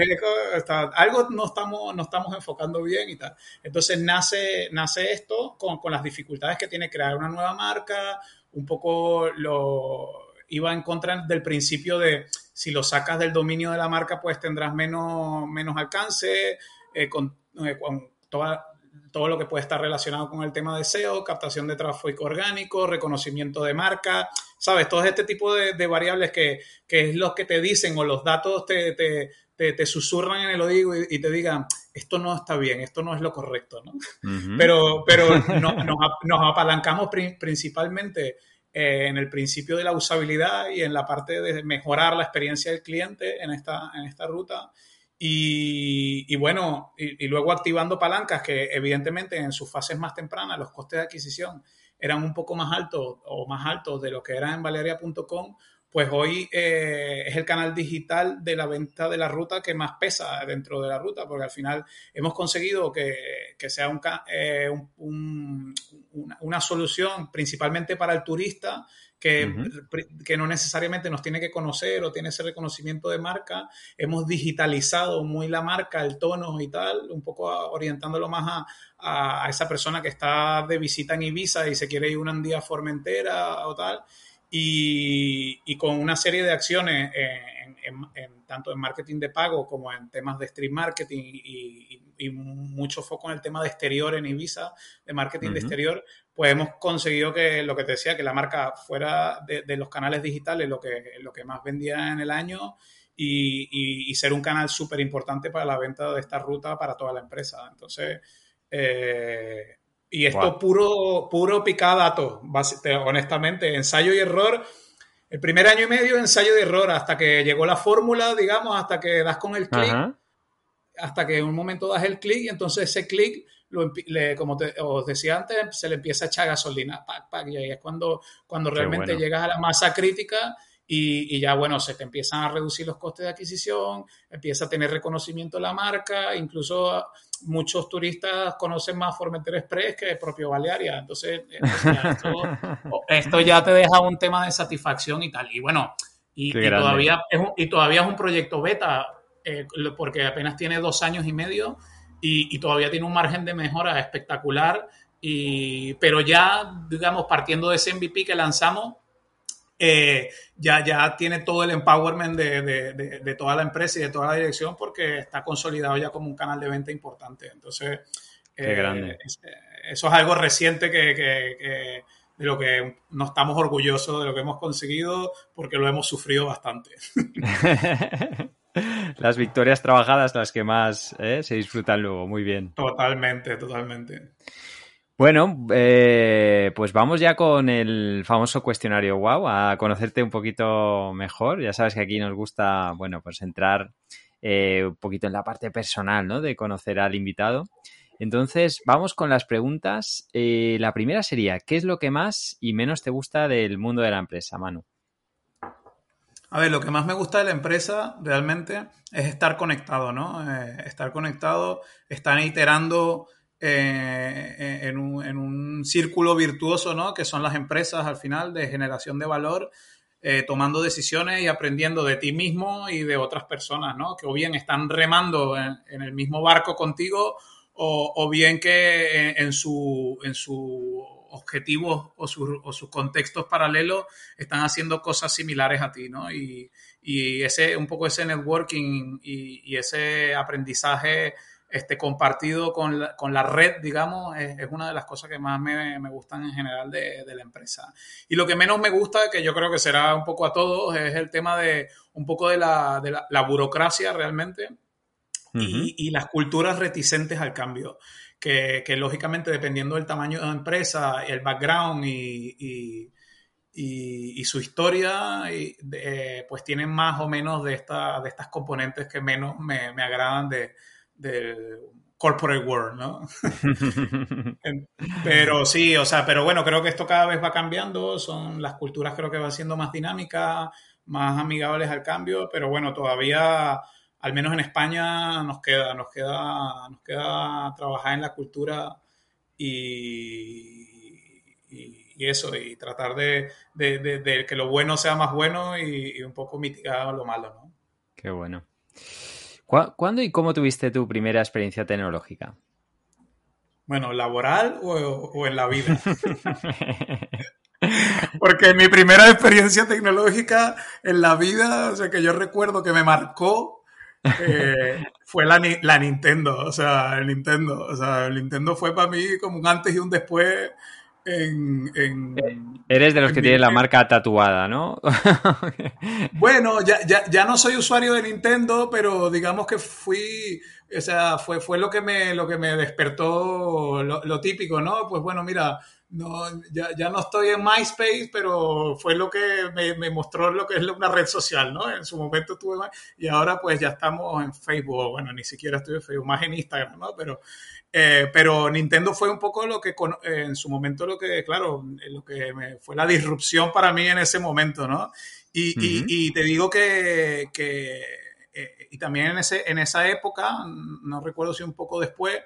algo no estamos, no estamos enfocando bien y tal. Entonces nace, nace esto con, con las dificultades que tiene crear una nueva marca, un poco lo iba en contra del principio de si lo sacas del dominio de la marca, pues tendrás menos, menos alcance eh, con, eh, todo lo que puede estar relacionado con el tema de SEO, captación de tráfico orgánico, reconocimiento de marca, ¿sabes? Todo este tipo de, variables que, es lo que te dicen o los datos te, te, susurran en el oído y, te digan, esto no está bien, esto no es lo correcto, ¿no? Pero, pero nos, nos apalancamos principalmente eh, en el principio de la usabilidad y en la parte de mejorar la experiencia del cliente en esta, en esta ruta. Y, bueno, y, luego activando palancas que evidentemente en sus fases más tempranas los costes de adquisición eran un poco más altos o más altos de lo que eran en valeria.com, pues hoy eh, es el canal digital de la venta de la ruta que más pesa dentro de la ruta, porque al final hemos conseguido que, sea eh, una, solución principalmente para el turista, que, que, no necesariamente nos tiene que conocer o tiene ese reconocimiento de marca. Hemos digitalizado muy la marca, el tono y tal, un poco orientándolo más a, a, esa persona que está de visita en Ibiza y se quiere ir un día a Formentera o tal y, con una serie de acciones en, tanto en marketing de pago como en temas de stream marketing y, mucho foco en el tema de exterior en Ibiza, de marketing de exterior, pues hemos conseguido que lo que te decía, que la marca fuera de, los canales digitales lo que, lo que más vendía en el año y, ser un canal súper importante para la venta de esta ruta para toda la empresa. Entonces, eh, y esto puro, puro picadato, honestamente, ensayo y error. El primer año y medio, ensayo y error, hasta que llegó la fórmula, digamos, hasta que das con el clic, hasta que en un momento das el clic y entonces ese clic, como os decía antes, se le empieza a echar gasolina, y ahí es cuando, cuando realmente llegas a la masa crítica y, ya, bueno, se te empiezan a reducir los costes de adquisición, empieza a tener reconocimiento la marca, incluso muchos turistas conocen más Formentera Express que el propio Balearia. Entonces, eh, esto, ya te deja un tema de satisfacción y tal. Y bueno, y, todavía, es un, y todavía es un proyecto beta, eh, porque apenas tiene dos años y medio y, y todavía tiene un margen de mejora espectacular. Y, pero ya, digamos, partiendo de ese MVP que lanzamos, eh, ya, ya tiene todo el empowerment de, toda la empresa y de toda la dirección porque está consolidado ya como un canal de venta importante. Entonces, eh, eso es algo reciente que, de lo que no estamos orgullosos de lo que hemos conseguido porque lo hemos sufrido bastante. Las victorias trabajadas las que más ¿eh? se disfrutan luego, muy bien. Totalmente, totalmente. Bueno, eh, pues vamos ya con el famoso cuestionario wow, a conocerte un poquito mejor. Ya sabes que aquí nos gusta, bueno, pues entrar eh, un poquito en la parte personal, ¿no? De conocer al invitado. Entonces, vamos con las preguntas. Eh, la primera sería, ¿qué es lo que más y menos te gusta del mundo de la empresa, Manu? A ver, lo que más me gusta de la empresa realmente es estar conectado, ¿no? estar conectado, estar iterando eh, en, un, círculo virtuoso, ¿no? Que son las empresas al final de generación de valor, eh, tomando decisiones y aprendiendo de ti mismo y de otras personas, ¿no? Que o bien están remando en, el mismo barco contigo o, bien que en, su, en su objetivos o, sus contextos paralelos están haciendo cosas similares a ti, ¿no? Y, ese, un poco ese networking y ese aprendizaje este, compartido con la, con la red, digamos, es, una de las cosas que más me, me gustan en general de, de, la empresa. Y lo que menos me gusta, que yo creo que será un poco a todos, es el tema de un poco de la, de la, burocracia realmente y, y, las culturas reticentes al cambio. Que, que, lógicamente dependiendo del tamaño de la empresa, el background y, y y, su historia, y, pues tienen más o menos de, esta, de estas componentes que menos me, me agradan de, del corporate world, ¿no? pero sí, o sea, pero bueno, creo que esto cada vez va cambiando, son las culturas creo que van siendo más dinámicas, más amigables al cambio, pero bueno, todavía, al menos en España, nos queda, nos queda, nos queda trabajar en la cultura y, y, eso, y tratar de, de, que lo bueno sea más bueno y, y un poco mitigar lo malo, ¿no? Qué bueno. ¿Cuándo y cómo tuviste tu primera experiencia tecnológica? Bueno, ¿laboral o, en la vida? Porque mi primera experiencia tecnológica en la vida, o sea, que yo recuerdo que me marcó, eh, fue la, la, Nintendo. O sea, el Nintendo. O sea, el Nintendo fue para mí como un antes y un después en, Eres de los que tienen la marca tatuada, ¿no? bueno, ya, ya, ya, no soy usuario de Nintendo, pero digamos que fui, o sea, fue, fue lo, que me, lo que me despertó lo, típico, ¿no? Pues bueno, mira, no, ya, ya, no estoy en MySpace, pero fue lo que me, me, mostró lo que es una red social, ¿no? En su momento tuve y ahora pues ya estamos en Facebook, bueno, ni siquiera estoy en Facebook, más en Instagram, ¿no? Pero eh, pero Nintendo fue un poco lo que eh, en su momento lo que, claro, lo que fue la disrupción para mí en ese momento, ¿no? Y, y, te digo que, que eh, y también en, ese, en esa época, no recuerdo si un poco después,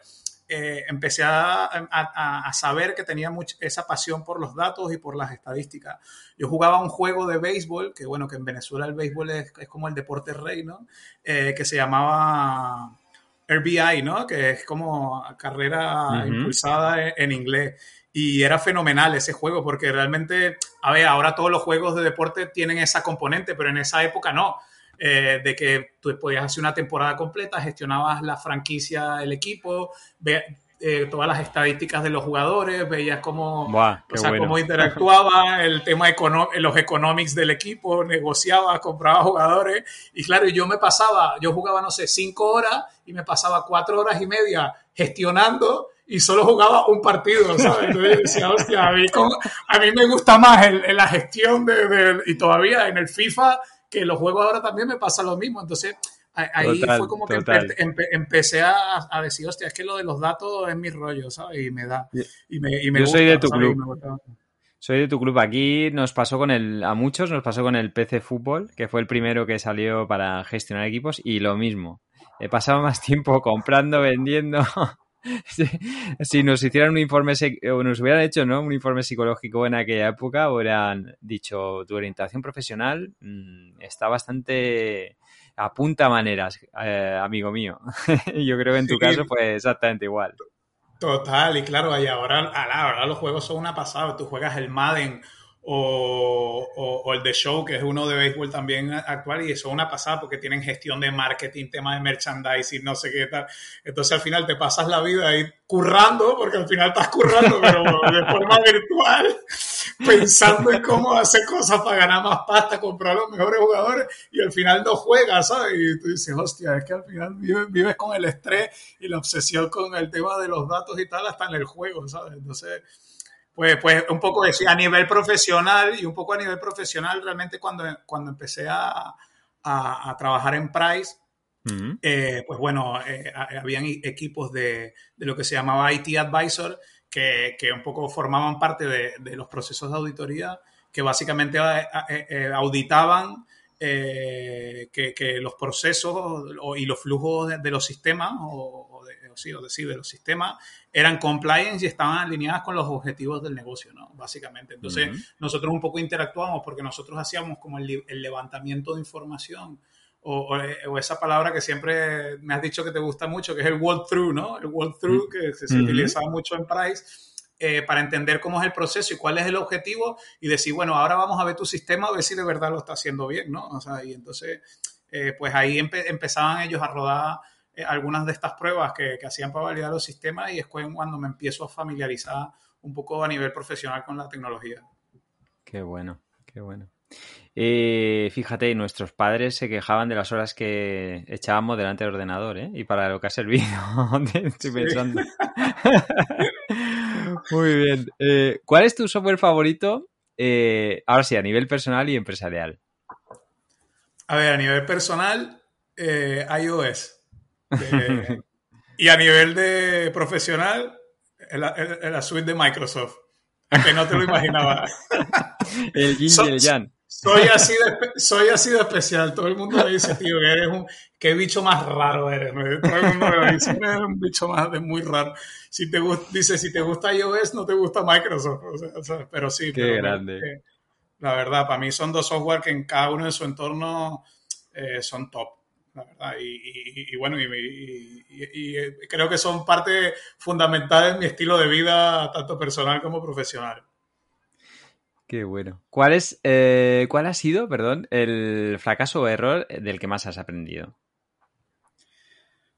empecé a, a, saber que tenía mucha, esa pasión por los datos y por las estadísticas. Yo jugaba un juego de béisbol, que bueno, que en Venezuela el béisbol es, es como el deporte rey, ¿no? que se llamaba RBI, ¿no? Que es como carrera impulsada en, inglés. Y era fenomenal ese juego porque realmente, a ver, ahora todos los juegos de deporte tienen esa componente, pero en esa época no. Eh, de que tú podías hacer una temporada completa, gestionabas la franquicia, el equipo, eh, todas las estadísticas de los jugadores, veías cómo, o sea, cómo interactuaba, el tema de los economics del equipo, negociaba, compraba jugadores. Y claro, yo me pasaba, yo jugaba, no sé, cinco horas y me pasaba cuatro horas y media gestionando y solo jugaba un partido, ¿sabes? Entonces decía, hostia, a mí, a mí me gusta más el, la gestión de, y todavía en el FIFA, que los juegos ahora también me pasa lo mismo. Entonces, ahí fue como que empecé a, decir, hostia, es que lo de los datos es mi rollo, ¿sabes? Y me da. Y me, y me Yo soy de tu club. Soy de tu club. Aquí nos pasó con el, a muchos nos pasó con el PC Fútbol, que fue el primero que salió para gestionar equipos, y lo mismo. He pasado más tiempo comprando, vendiendo. si nos hicieran un informe, o nos hubieran hecho ¿no? un informe psicológico en aquella época, hubieran dicho, tu orientación profesional mm, está bastante apunta maneras, eh, amigo mío. Yo creo que en tu caso fue exactamente igual. Total, y claro, y ahora, ahora los juegos son una pasada. Tú juegas el Madden o, o, el The Show, que es uno de béisbol también actual, y eso es una pasada porque tienen gestión de marketing, tema de merchandising, no sé qué tal. Entonces al final te pasas la vida ahí currando, porque al final estás currando, pero de forma virtual. Pensando en cómo hacer cosas para ganar más pasta, comprar los mejores jugadores y al final no juegas, ¿sabes? Y tú dices, hostia, es que al final vives, con el estrés y la obsesión con el tema de los datos y tal hasta en el juego, ¿sabes? Entonces, pues, pues un poco a nivel profesional y un poco a nivel profesional realmente cuando, cuando empecé a, a, trabajar en Price, eh, pues bueno, eh, habían equipos de, de, lo que se llamaba IT Advisor que, que un poco formaban parte de, de, los procesos de auditoría que básicamente eh, auditaban que, que, los procesos y los flujos de, los sistemas o, de, sí, o de, de los sistemas eran compliance y estaban alineadas con los objetivos del negocio, ¿no? Básicamente. Entonces, nosotros un poco interactuamos porque nosotros hacíamos como el, el levantamiento de información o, o, esa palabra que siempre me has dicho que te gusta mucho, que es el walkthrough, ¿no? El walkthrough que se, se utilizaba mucho en Price. Eh, para entender cómo es el proceso y cuál es el objetivo y decir, bueno, ahora vamos a ver tu sistema a ver si de verdad lo está haciendo bien, ¿no? O sea, y entonces, eh, pues ahí empezaban ellos a rodar eh, algunas de estas pruebas que, que, hacían para validar los sistemas y es cuando me empiezo a familiarizar un poco a nivel profesional con la tecnología. Qué bueno, qué bueno. Eh, fíjate, nuestros padres se quejaban de las horas que echábamos delante del ordenador, ¿eh? Y para lo que ha servido, estoy pensando. Muy bien. Eh, ¿Cuál es tu software favorito? Eh, ahora sí, a nivel personal y empresarial. A ver, a nivel personal, iOS. y a nivel de profesional, la, suite de Microsoft. Que no te lo imaginaba. el Yin y el Yang. Soy así, de, soy así de especial. Todo el mundo me dice, tío, que eres un. Qué bicho más raro eres. Todo el mundo me dice, eres un bicho más de muy raro. Si te dice, si te gusta iOS, no te gusta Microsoft. O sea, pero sí. Qué grande. la verdad, para mí son dos software que en cada uno de su entorno eh, son top. La verdad. Y, y, bueno, y, creo que son parte fundamental de mi estilo de vida, tanto personal como profesional. Qué bueno. ¿Cuál, es, eh, ¿Cuál ha sido, perdón, el fracaso o error del que más has aprendido?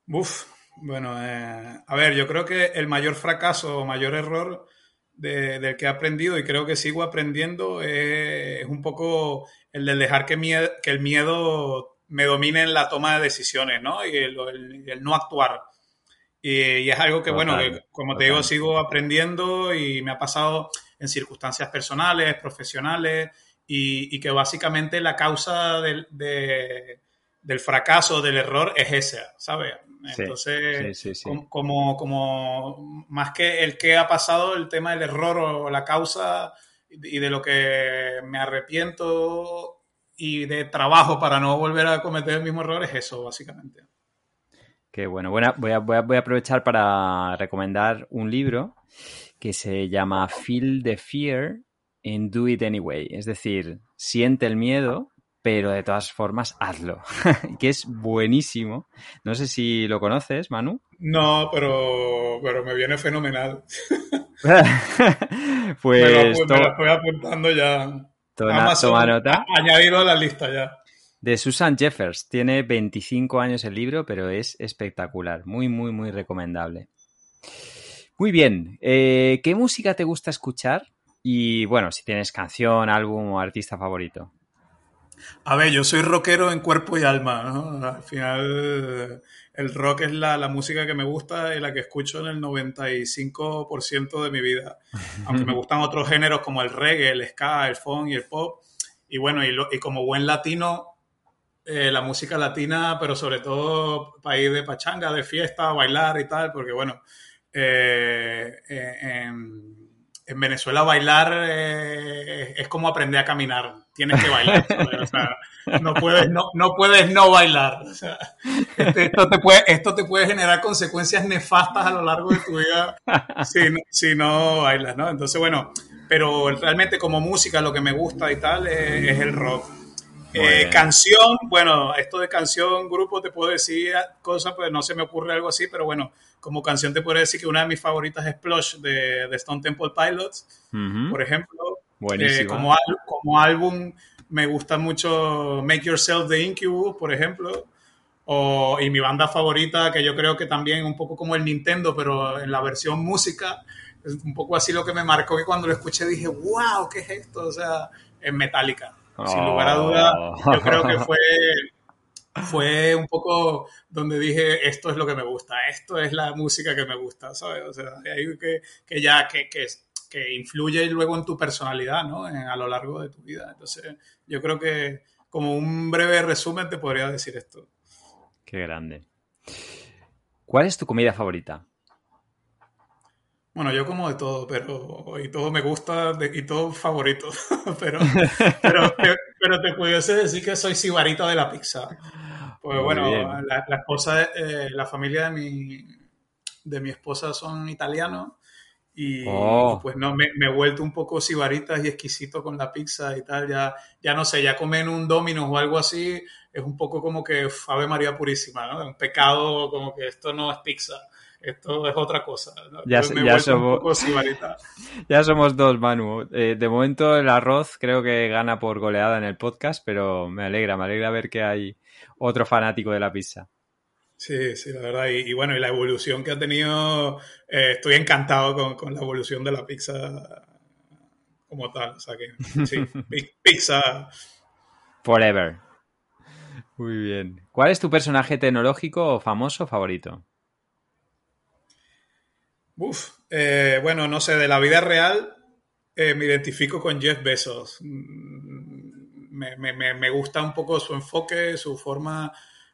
Uf, bueno, eh, a ver, yo creo que el mayor fracaso o mayor error del que he aprendido y creo que sigo aprendiendo es, un poco el de dejar que, que, el miedo me domine en la toma de decisiones, ¿no? Y el, no actuar. Y, es algo que, bueno, como te digo, sigo aprendiendo y me ha pasado en circunstancias personales, profesionales, y, que básicamente la causa del, del, fracaso, del error, es esa, ¿sabes? Entonces, Como, como más que el que ha pasado, el tema del error o la causa y de lo que me arrepiento y de trabajo para no volver a cometer el mismo error es eso, básicamente. Qué bueno. bueno voy, a, voy, a, voy a aprovechar para recomendar un libro que se llama Feel the Fear and Do It Anyway. Es decir, siente el miedo, pero de todas formas hazlo. que es buenísimo. No sé si lo conoces, Manu. No, pero, pero me viene fenomenal. pues me lo, estoy apuntando ya. Toma, toma nota. Añadido a la lista ya. De Susan Jeffers. Tiene 25 años el libro, pero es espectacular. Muy, muy, muy recomendable. Muy bien. Eh, ¿Qué música te gusta escuchar? Y bueno, si tienes canción, álbum o artista favorito. A ver, yo soy rockero en cuerpo y alma. ¿no? Al final, el rock es la, música que me gusta y la que escucho en el 95% de mi vida. Aunque me gustan otros géneros como el reggae, el ska, el funk y el pop. Y bueno, y, como buen latino, eh, la música latina, pero sobre todo país de pachanga, de fiesta, bailar y tal, porque bueno, eh, eh, en, Venezuela bailar eh, es como aprender a caminar. Tienes que bailar. no, puedes no, no, puedes no bailar. Este, esto, te puede, esto te puede generar consecuencias nefastas a lo largo de tu vida si, si no bailas, ¿no? Entonces, bueno, pero realmente como música lo que me gusta y tal es el rock. Eh, canción, bueno, esto de canción, grupo, te puedo decir cosas, pues no se me ocurre algo así, pero bueno, como canción te puedo decir que una de mis favoritas es Plush de, Stone Temple Pilots, por ejemplo. Eh, como, como álbum me gusta mucho Make Yourself the Incubus, por ejemplo. O, y mi banda favorita, que yo creo que también un poco como el Nintendo, pero en la versión música, es un poco así lo que me marcó que cuando lo escuché dije, wow, ¿qué es esto? O sea, es Metallica. Sin lugar a duda, yo creo que fue, fue un poco donde dije, esto es lo que me gusta, esto es la música que me gusta, ¿sabes? O sea, que, que ya, que, que, que influye luego en tu personalidad, ¿no? a lo largo de tu vida. Entonces, yo creo que como un breve resumen te podría decir esto. Qué grande. ¿Cuál es tu comida favorita? Bueno, yo como de todo, pero y todo me gusta y todo favorito. pero, pero, te, pero te pudiese decir que soy sibarita de la pizza. Pues bueno, la, esposa, eh, la familia de mi, de mi esposa son italianos y, oh. pues no, me, he vuelto un poco sibaritas y exquisito con la pizza y tal. Ya, ya no sé, ya comen un Domino's o algo así, es un poco como que Ave María Purísima, ¿no? Un pecado como que esto no es pizza. Esto es otra cosa. Ya, ya, somos, ya somos dos, Manu. Eh, de momento el arroz creo que gana por goleada en el podcast, pero me alegra, me alegra ver que hay otro fanático de la pizza. Sí, sí, la verdad. Y, bueno, y la evolución que ha tenido, eh, estoy encantado con, la evolución de la pizza como tal. O sea que, sí, pizza. Forever. Muy bien. ¿Cuál es tu personaje tecnológico o famoso favorito? Uf, eh, bueno, no sé, de la vida real eh, me identifico con Jeff Bezos. Mm, me gusta un poco su enfoque, su forma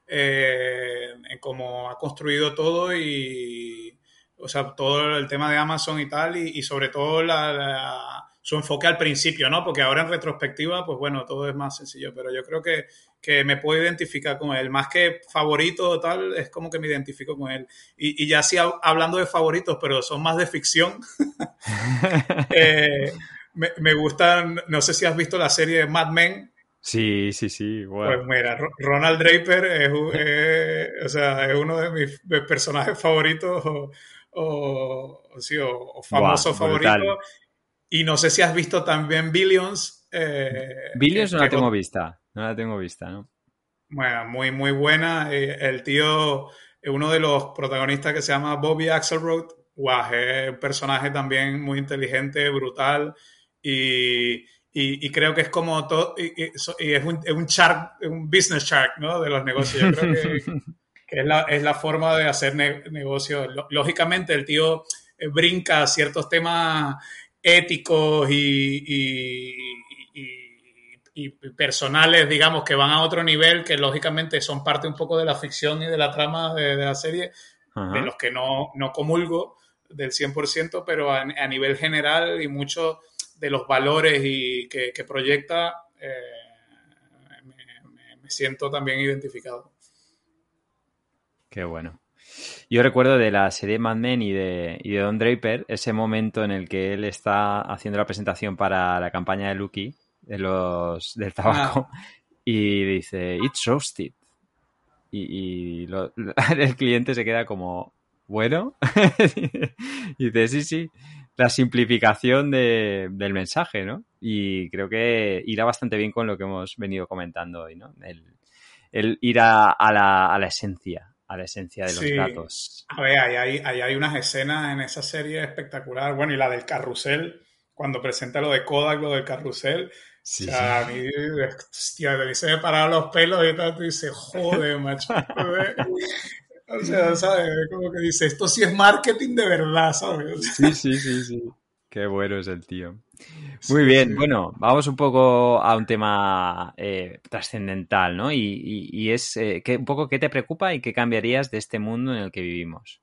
eh, en cómo ha construido todo y, o sea, todo el tema de Amazon y tal, y, sobre todo su enfoque al principio, ¿no? Porque ahora en retrospectiva, pues bueno, todo es más sencillo, pero yo creo que, que me puedo identificar con él. Más que favorito tal, es como que me identifico con él. Y, ya sí, hablando de favoritos, pero son más de ficción. eh, me, me gustan, no sé si has visto la serie Mad Men, Sí, sí, sí. Pues mira, Ronald Draper es, o sea, es uno de mis personajes favoritos o, sí, o, famosos favoritos. Y no sé si has visto también Billions. Eh, Billions no la tengo vista, no la tengo vista, ¿no? Bueno, muy, muy buena. Eh, el tío, uno de los protagonistas que se llama Bobby Axelrod, guau, es un personaje también muy inteligente, brutal. Y, y, creo que es como todo, y, es, un, es un, shark, un business shark, ¿no? De los negocios. Yo creo que, es, la, es, la, forma de hacer negocios. Lógicamente, el tío eh, brinca ciertos temas éticos y, y, personales, digamos, que van a otro nivel, que lógicamente son parte un poco de la ficción y de la trama de, la serie, de los que no, no comulgo del 100%, pero a, a nivel general y mucho de los valores y que, proyecta, eh, me, siento también identificado. Qué bueno. Yo recuerdo de la serie Mad Men y de, y de Don Draper ese momento en el que él está haciendo la presentación para la campaña de Lucky de los, del tabaco ah. y dice, It's roasted. Y, el cliente se queda como, bueno. y dice, sí, sí, la simplificación de, del mensaje, ¿no? Y creo que irá bastante bien con lo que hemos venido comentando hoy, ¿no? El, ir a, la, a, la, esencia, a la esencia de los datos. A ver, ahí hay, hay, unas escenas en esa serie espectacular. Bueno, y la del carrusel, cuando presenta lo de Kodak, lo del carrusel. Sí, o sea, a mí, hostia, se me pararon los pelos y tal, y dice, joder, macho. O sea, ¿sabes? Como que dice, esto sí es marketing de verdad, ¿sabes? Sí, sí, sí, sí. Qué bueno es el tío. Muy bien, bueno, vamos un poco a un tema eh, trascendental, ¿no? Y, es eh, un poco qué te preocupa y qué cambiarías de este mundo en el que vivimos.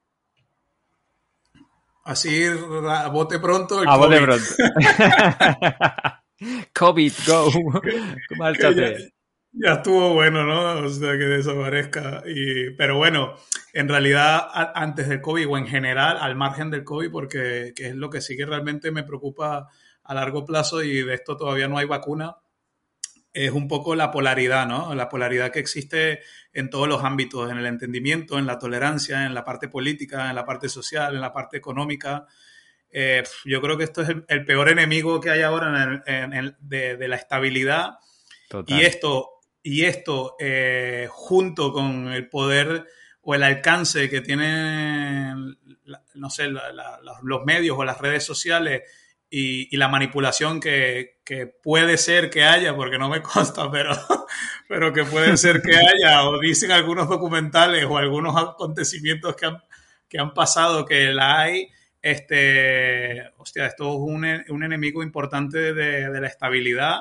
Así, a bote pronto. a bote pronto. COVID, go. Márchate ya estuvo bueno, ¿no? O sea, que desaparezca. Y, pero bueno, en realidad, antes del COVID o en general, al margen del COVID, porque es lo que sí que realmente me preocupa a largo plazo y de esto todavía no hay vacuna, es un poco la polaridad, ¿no? La polaridad que existe en todos los ámbitos, en el entendimiento, en la tolerancia, en la parte política, en la parte social, en la parte económica. Eh, yo creo que esto es el, peor enemigo que hay ahora en de, de, la estabilidad. Total. Y esto y esto, eh, junto con el poder o el alcance que tienen, no sé, los medios o las redes sociales y, la manipulación que, puede ser que haya, porque no me consta, pero, pero que puede ser que haya, o dicen algunos documentales o algunos acontecimientos que han, que han pasado que la hay, este, hostia, esto es un, un enemigo importante de, la estabilidad.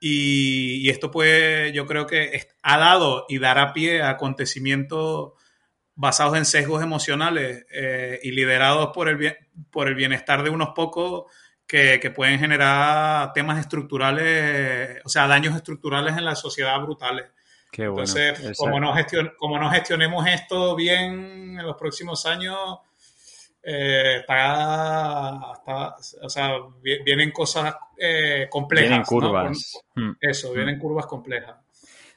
Y, esto pues yo creo que ha dado y dará pie a acontecimientos basados en sesgos emocionales eh, y liderados por el, por el bienestar de unos pocos que, pueden generar temas estructurales, o sea, daños estructurales en la sociedad brutales. Entonces, como, no como no gestionemos esto bien en los próximos años, eh, está, o sea, vienen cosas eh, complejas. Vienen curvas. Hmm. Eso, vienen curvas complejas.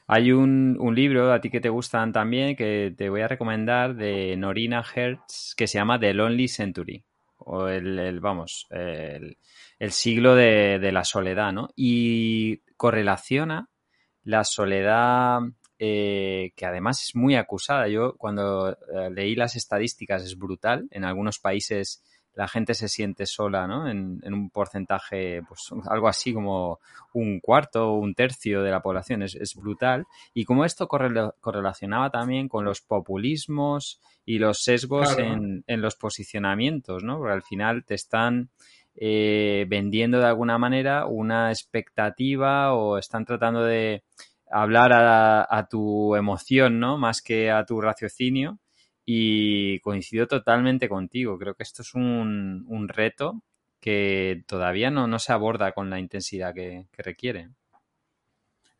Hay un, libro a ti que te gustan también que te voy a recomendar de Norina Hertz que se llama The Lonely Century o el, vamos, el, siglo de, la soledad, ¿no? Y correlaciona la soledad eh, que además es muy acusada. Yo cuando eh, leí las estadísticas es brutal. En algunos países la gente se siente sola, ¿no? En, un porcentaje, pues algo así como un cuarto o un tercio de la población, es, brutal. Y como esto correlacionaba también con los populismos y los sesgos en, los posicionamientos, ¿no? Porque al final te están eh, vendiendo de alguna manera una expectativa o están tratando de hablar a, tu emoción, ¿no? Más que a tu raciocinio y coincido totalmente contigo. Creo que esto es un, reto que todavía no, se aborda con la intensidad que, requiere.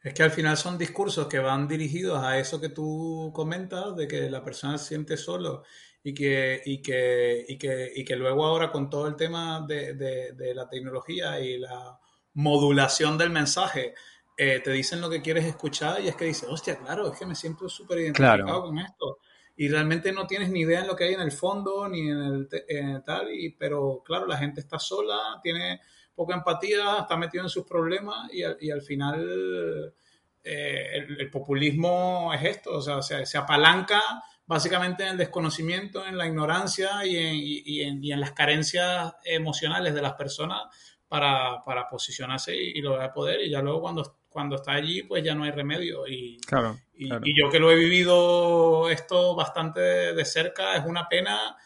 Es que al final son discursos que van dirigidos a eso que tú comentas, de que la persona se siente solo y que, y que, y que, y que luego ahora con todo el tema de, la tecnología y la modulación del mensaje, eh, te dicen lo que quieres escuchar y es que dices, hostia, claro, es que me siento súper identificado con esto y realmente no tienes ni idea en lo que hay en el fondo ni en el, tal, y, pero claro, la gente está sola, tiene poca empatía, está metido en sus problemas y, y al final eh, el, populismo es esto, o sea, se, apalanca básicamente en el desconocimiento, en la ignorancia y en, y en, y en las carencias emocionales de las personas para, para posicionarse y, lograr poder. Y ya luego cuando, cuando está allí, pues ya no hay remedio. Y, claro, y, yo que lo he vivido esto bastante de cerca, es una pena.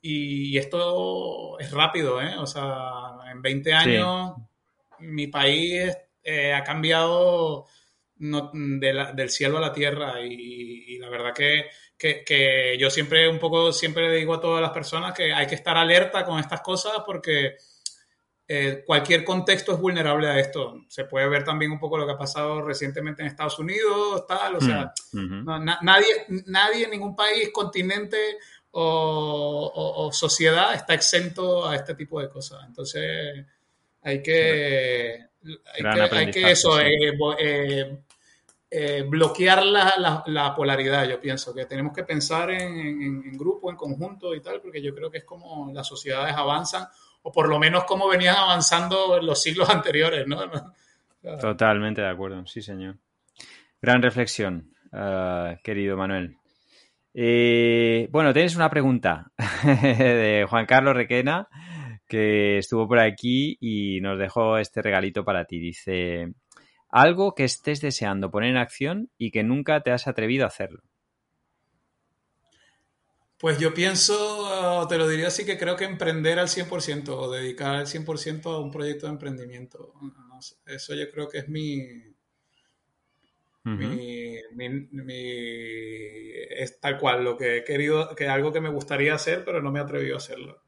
Y esto es rápido, ¿eh? O sea, en 20 años mi país eh, ha cambiado del cielo a la tierra y, la verdad que, que, que, yo siempre un poco siempre le digo a todas las personas que hay que estar alerta con estas cosas porque eh, cualquier contexto es vulnerable a esto. Se puede ver también un poco lo que ha pasado recientemente en Estados Unidos, tal, o sea, mm, nadie, nadie en ningún país, continente o, sociedad está exento a este tipo de cosas. Entonces, hay que, hay que, eso, eh, eh, bloquear la, la, polaridad, yo pienso, que tenemos que pensar en, en grupo, en conjunto y tal, porque yo creo que es como las sociedades avanzan o por lo menos cómo venían avanzando en los siglos anteriores, ¿no? Totalmente de acuerdo, sí, señor. Gran reflexión, eh, querido Manuel. Eh, bueno, tienes una pregunta de Juan Carlos Requena, que estuvo por aquí y nos dejó este regalito para ti. Dice, algo que estés deseando poner en acción y que nunca te has atrevido a hacerlo. Pues yo pienso, te lo diría así, que creo que emprender al 100% o dedicar al 100% a un proyecto de emprendimiento. eso yo creo que es mi, es tal cual lo que he querido, que es algo que me gustaría hacer, pero no me he atrevido a hacerlo.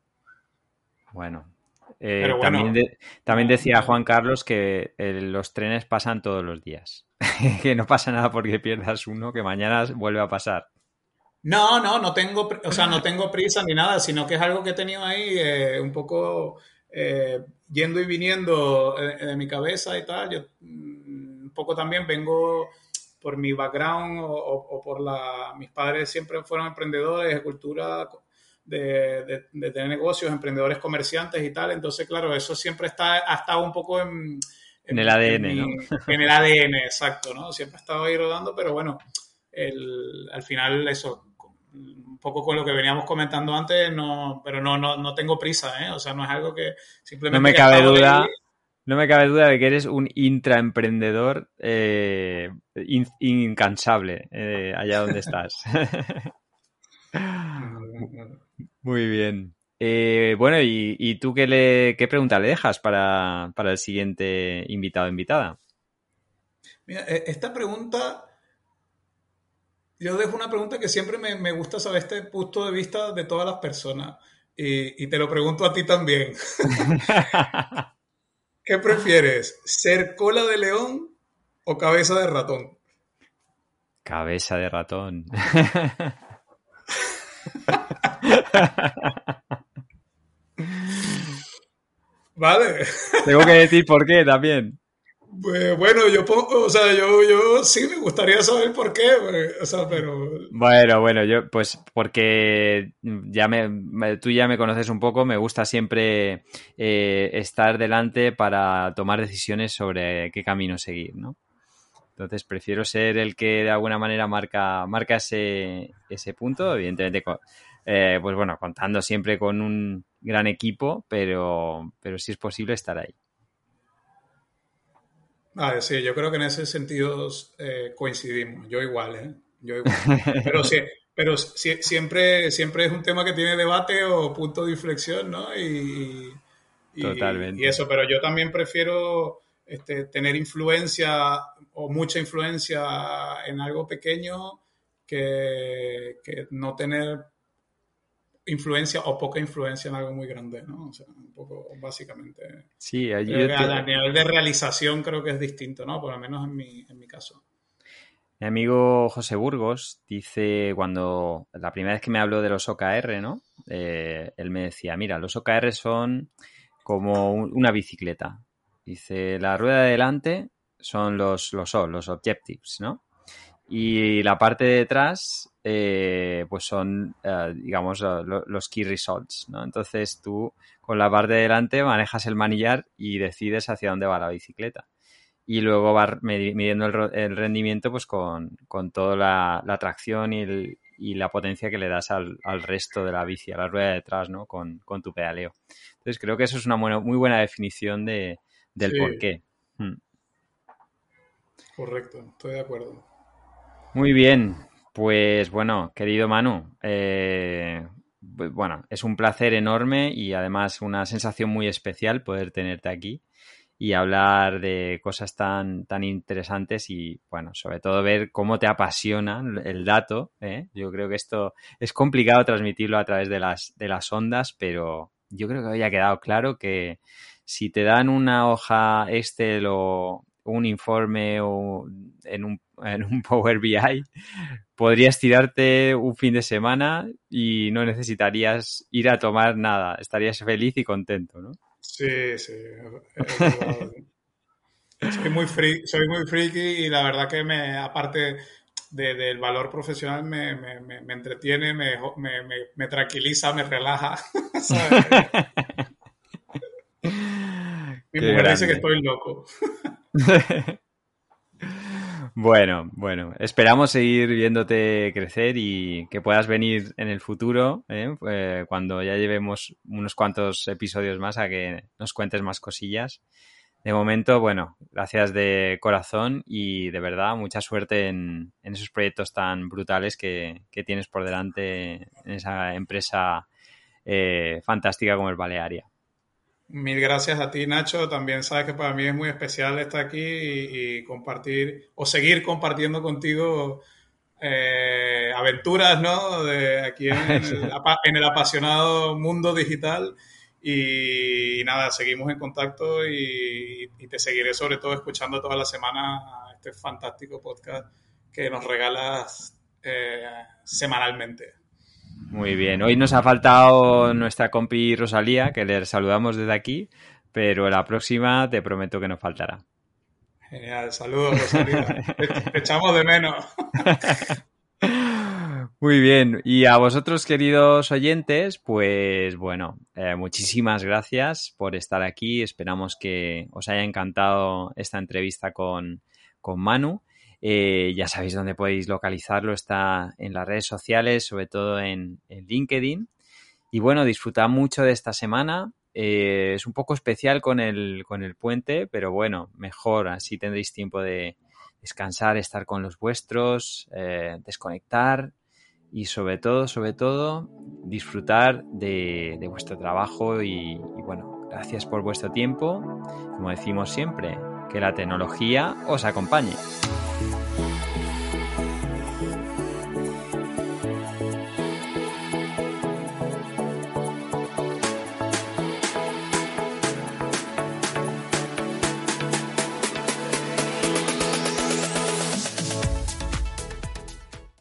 Bueno, eh, también, decía Juan Carlos que eh, los trenes pasan todos los días. que no pasa nada porque pierdas uno, que mañana vuelve a pasar. No, no, no tengo, o sea, no tengo prisa ni nada, sino que es algo que he tenido ahí eh, un poco eh, yendo y viniendo eh, de, mi cabeza y tal. Yo mm, un poco también vengo por mi background o, por la... Mis padres siempre fueron emprendedores de cultura, de, tener negocios, emprendedores comerciantes y tal. Entonces, claro, eso siempre está, ha estado un poco en... En, el ADN, ¿no? En el ADN, exacto, ¿no? Siempre ha estado ahí rodando, pero bueno, el, al final eso, un poco con lo que veníamos comentando antes, no, pero no, no, no tengo prisa, ¿eh? O sea, no es algo que simplemente... No me cabe duda. No me cabe duda de que eres un intraemprendedor eh, incansable eh, allá donde estás. Muy bien. Eh, bueno, ¿y, tú qué, le, qué pregunta le dejas para, para el siguiente invitado o invitada? Mira, e, esta pregunta, yo dejo una pregunta que siempre me, gusta saber este punto de vista de todas las personas. Y, te lo pregunto a ti también. ¿Qué prefieres? ¿Ser cola de león o cabeza de ratón? Cabeza de ratón. vale. Tengo que decir por qué también. Pues, bueno, yo o sea, yo, yo sí me gustaría saber por qué, pues, o sea, pero... Bueno, bueno, yo, pues porque ya me, tú ya me conoces un poco, me gusta siempre eh, estar delante para tomar decisiones sobre qué camino seguir, ¿no? Entonces prefiero ser el que de alguna manera marca, marca ese, ese punto, evidentemente, eh, pues bueno, contando siempre con un gran equipo, pero, pero si es posible estar ahí. Ah, sí, yo creo que en ese sentido eh, coincidimos. Yo igual, ¿eh? Yo igual. Pero, sí, pero siempre, siempre es un tema que tiene debate o punto de inflexión, ¿no? Y, Totalmente. Y eso, pero yo también prefiero este, tener influencia o mucha influencia en algo pequeño que, que no tener influencia o poca influencia en algo muy grande, ¿no? O sea, un poco básicamente. Sí, a nivel de realización creo que es distinto, ¿no? Por lo menos en mi, en mi caso. Mi amigo José Burgos dice cuando la primera vez que me habló de los OKR, ¿no? Eh, él me decía, mira, los OKR son como una bicicleta. Dice, la rueda de delante son los, los O, los objectives, ¿no? Y la parte de detrás, eh, pues son, eh, digamos, los key results, ¿no? Entonces tú con la parte de delante manejas el manillar y decides hacia dónde va la bicicleta. Y luego vas midiendo el, rendimiento pues con, toda la, tracción y, la potencia que le das al, resto de la bici, a la rueda de detrás, ¿no? Con, tu pedaleo. Entonces creo que eso es una muy buena definición de, del por qué. Hmm. Correcto, estoy de acuerdo. Muy bien, pues bueno, querido Manu, eh, bueno, es un placer enorme y además una sensación muy especial poder tenerte aquí y hablar de cosas tan, tan interesantes y, bueno, sobre todo ver cómo te apasiona el dato. ¿eh? Yo creo que esto es complicado transmitirlo a través de las, de las ondas, pero yo creo que había quedado claro que si te dan una hoja Excel o un informe o en un, en un Power BI, podrías tirarte un fin de semana y no necesitarías ir a tomar nada. Estarías feliz y contento, ¿no? Sí, sí. soy, muy friki, soy muy friki y la verdad que me, aparte del valor profesional, me, me, me entretiene, me, tranquiliza, me relaja. Mi mujer dice que estoy loco. Bueno, bueno, esperamos seguir viéndote crecer y que puedas venir en el futuro, ¿eh? Eh, cuando ya llevemos unos cuantos episodios más a que nos cuentes más cosillas. De momento, bueno, gracias de corazón y de verdad mucha suerte en, esos proyectos tan brutales que, tienes por delante en esa empresa eh, fantástica como el Balearia. Mil gracias a ti, Nacho. También sabes que para mí es muy especial estar aquí y, compartir o seguir compartiendo contigo eh, aventuras, ¿no? De aquí en el, apasionado mundo digital. Y, nada, seguimos en contacto y, te seguiré sobre todo escuchando toda la semana este fantástico podcast que nos regalas eh, semanalmente. Muy bien. Hoy nos ha faltado nuestra compi Rosalía, que le saludamos desde aquí, pero la próxima te prometo que no faltará. Genial, saludos Rosalía. te, echamos de menos. Muy bien, y a vosotros queridos oyentes, pues bueno, eh, muchísimas gracias por estar aquí. Esperamos que os haya encantado esta entrevista con, con Manu. Eh, ya sabéis dónde podéis localizarlo, está en las redes sociales, sobre todo en, LinkedIn. Y bueno, disfrutad mucho de esta semana. Eh, es un poco especial con el, con el puente, pero bueno, mejor, así tendréis tiempo de descansar, estar con los vuestros, eh, desconectar y sobre todo, sobre todo, disfrutar de, vuestro trabajo y bueno, gracias por vuestro tiempo. Como decimos siempre, que la tecnología os acompañe.